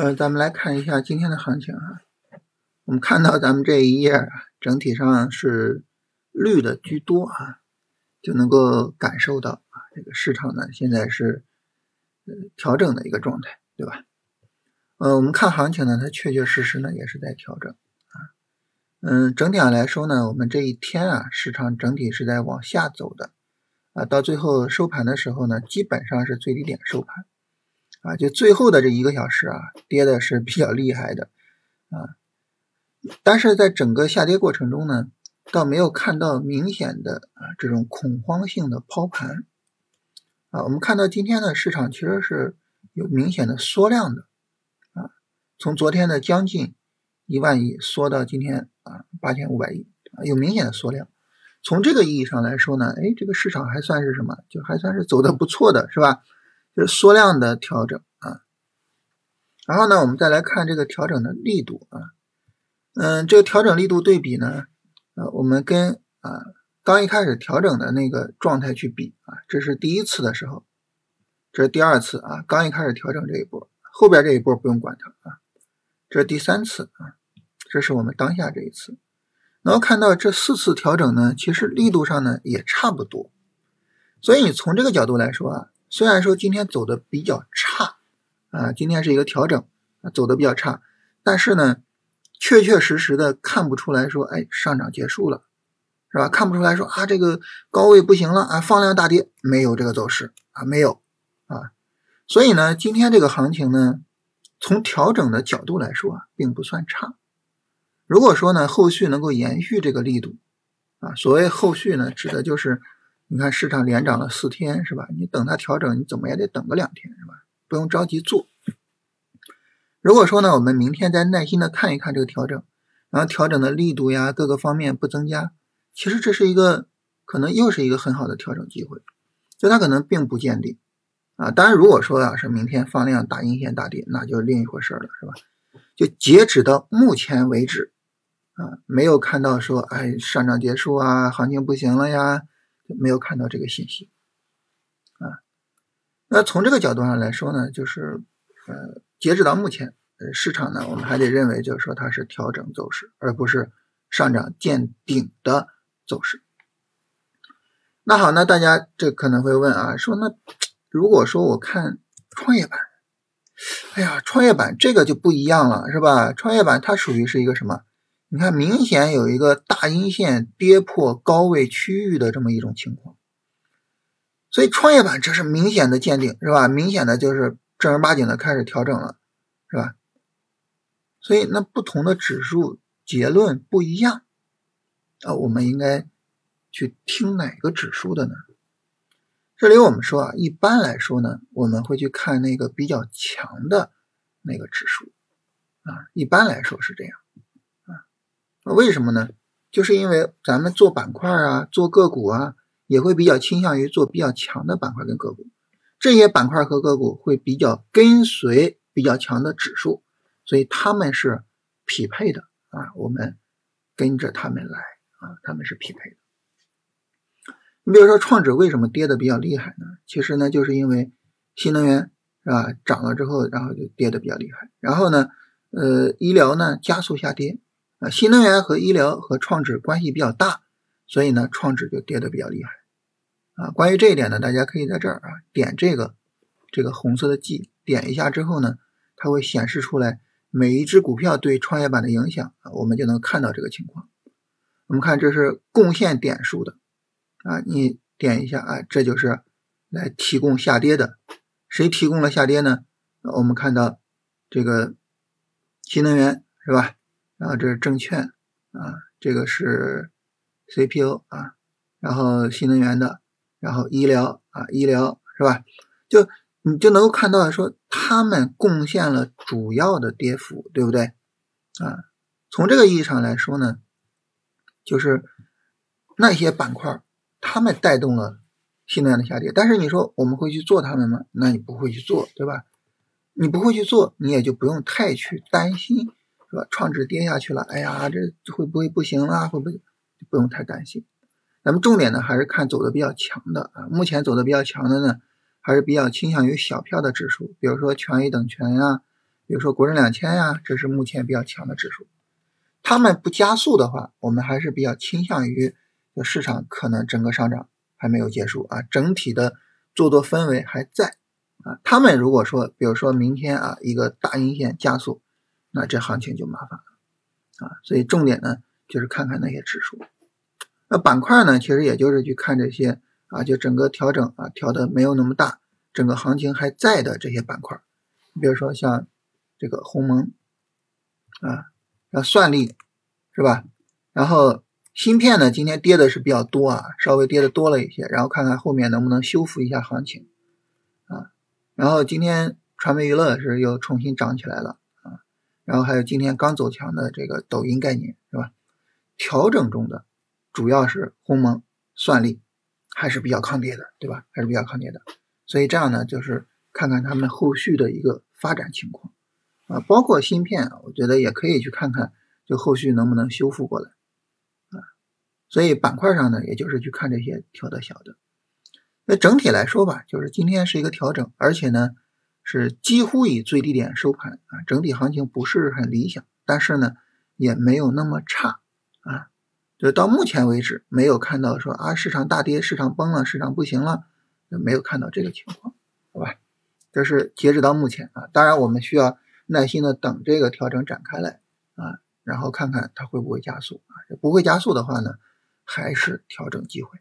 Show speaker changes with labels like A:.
A: 呃，咱们来看一下今天的行情啊。我们看到咱们这一页啊，整体上是绿的居多啊，就能够感受到啊，这个市场呢现在是呃调整的一个状态，对吧？呃，我们看行情呢，它确确实实呢也是在调整啊。嗯，整体上来说呢，我们这一天啊，市场整体是在往下走的啊，到最后收盘的时候呢，基本上是最低点收盘。啊，就最后的这一个小时啊，跌的是比较厉害的啊，但是在整个下跌过程中呢，倒没有看到明显的啊这种恐慌性的抛盘啊。我们看到今天的市场其实是有明显的缩量的啊，从昨天的将近一万亿缩到今天啊八千五百亿啊，有明显的缩量。从这个意义上来说呢，哎，这个市场还算是什么？就还算是走的不错的，是吧？是缩量的调整啊，然后呢，我们再来看这个调整的力度啊，嗯，这个调整力度对比呢，呃，我们跟啊刚一开始调整的那个状态去比啊，这是第一次的时候，这是第二次啊，刚一开始调整这一波，后边这一波不用管它啊，这是第三次啊，这是我们当下这一次，能够看到这四次调整呢，其实力度上呢也差不多，所以你从这个角度来说啊。虽然说今天走的比较差，啊，今天是一个调整，啊走的比较差，但是呢，确确实实的看不出来说，哎，上涨结束了，是吧？看不出来说啊，这个高位不行了啊，放量大跌，没有这个走势啊，没有啊，所以呢，今天这个行情呢，从调整的角度来说啊，并不算差。如果说呢，后续能够延续这个力度，啊，所谓后续呢，指的就是。你看市场连涨了四天，是吧？你等它调整，你怎么也得等个两天，是吧？不用着急做。如果说呢，我们明天再耐心的看一看这个调整，然后调整的力度呀，各个方面不增加，其实这是一个可能又是一个很好的调整机会，就它可能并不见底啊。当然，如果说啊是明天放量大阴线大跌，那就另一回事了，是吧？就截止到目前为止啊，没有看到说哎上涨结束啊，行情不行了呀。没有看到这个信息啊，那从这个角度上来说呢，就是呃，截止到目前，呃，市场呢，我们还得认为就是说它是调整走势，而不是上涨见顶的走势。那好，那大家这可能会问啊，说那如果说我看创业板，哎呀，创业板这个就不一样了，是吧？创业板它属于是一个什么？你看，明显有一个大阴线跌破高位区域的这么一种情况，所以创业板这是明显的见顶，是吧？明显的就是正儿八经的开始调整了，是吧？所以那不同的指数结论不一样啊，我们应该去听哪个指数的呢？这里我们说啊，一般来说呢，我们会去看那个比较强的那个指数啊，一般来说是这样。为什么呢？就是因为咱们做板块啊，做个股啊，也会比较倾向于做比较强的板块跟个股。这些板块和个股会比较跟随比较强的指数，所以他们是匹配的啊。我们跟着他们来啊，他们是匹配的。你比如说创指为什么跌的比较厉害呢？其实呢，就是因为新能源是吧涨了之后，然后就跌的比较厉害。然后呢，呃，医疗呢加速下跌。啊，新能源和医疗和创指关系比较大，所以呢，创指就跌得比较厉害。啊，关于这一点呢，大家可以在这儿啊点这个这个红色的 G，点一下之后呢，它会显示出来每一只股票对创业板的影响啊，我们就能看到这个情况。我们看这是贡献点数的啊，你点一下啊，这就是来提供下跌的。谁提供了下跌呢？我们看到这个新能源是吧？然后这是证券啊，这个是 CPU 啊，然后新能源的，然后医疗啊，医疗是吧？就你就能够看到说，他们贡献了主要的跌幅，对不对？啊，从这个意义上来说呢，就是那些板块，他们带动了新能源的下跌。但是你说我们会去做他们吗？那你不会去做，对吧？你不会去做，你也就不用太去担心。是吧？创指跌下去了，哎呀，这会不会不行了？会不会不用太担心？咱们重点呢还是看走的比较强的啊。目前走的比较强的呢，还是比较倾向于小票的指数，比如说权益等权呀、比如说国证两千呀，这是目前比较强的指数。它们不加速的话，我们还是比较倾向于市场可能整个上涨还没有结束啊，整体的做多氛围还在啊。他们如果说，比如说明天啊一个大阴线加速，那这行情就麻烦了啊。所以重点呢就是看看那些指数。那板块呢，其实也就是去看这些啊，就整个调整啊调的没有那么大，整个行情还在的这些板块。你比如说像这个鸿蒙啊，像算力是吧？然后芯片呢，今天跌的是比较多啊，稍微跌的多了一些。然后看看后面能不能修复一下行情啊。然后今天传媒娱乐是又重新涨起来了。然后还有今天刚走强的这个抖音概念是吧？调整中的。主要是鸿蒙、算力还是比较抗跌的，对吧？还是比较抗跌的，所以这样呢，就是看看他们后续的一个发展情况啊，包括芯片，我觉得也可以去看看，就后续能不能修复过来啊。所以板块上呢，也就是去看这些调的小的。那整体来说吧，就是今天是一个调整，而且呢是几乎以最低点收盘啊，整体行情不是很理想，但是呢也没有那么差啊。就到目前为止，没有看到说啊市场大跌、市场崩了、市场不行了，没有看到这个情况，好吧？这是截止到目前啊。当然，我们需要耐心的等这个调整展开来啊，然后看看它会不会加速啊。不会加速的话呢，还是调整机会。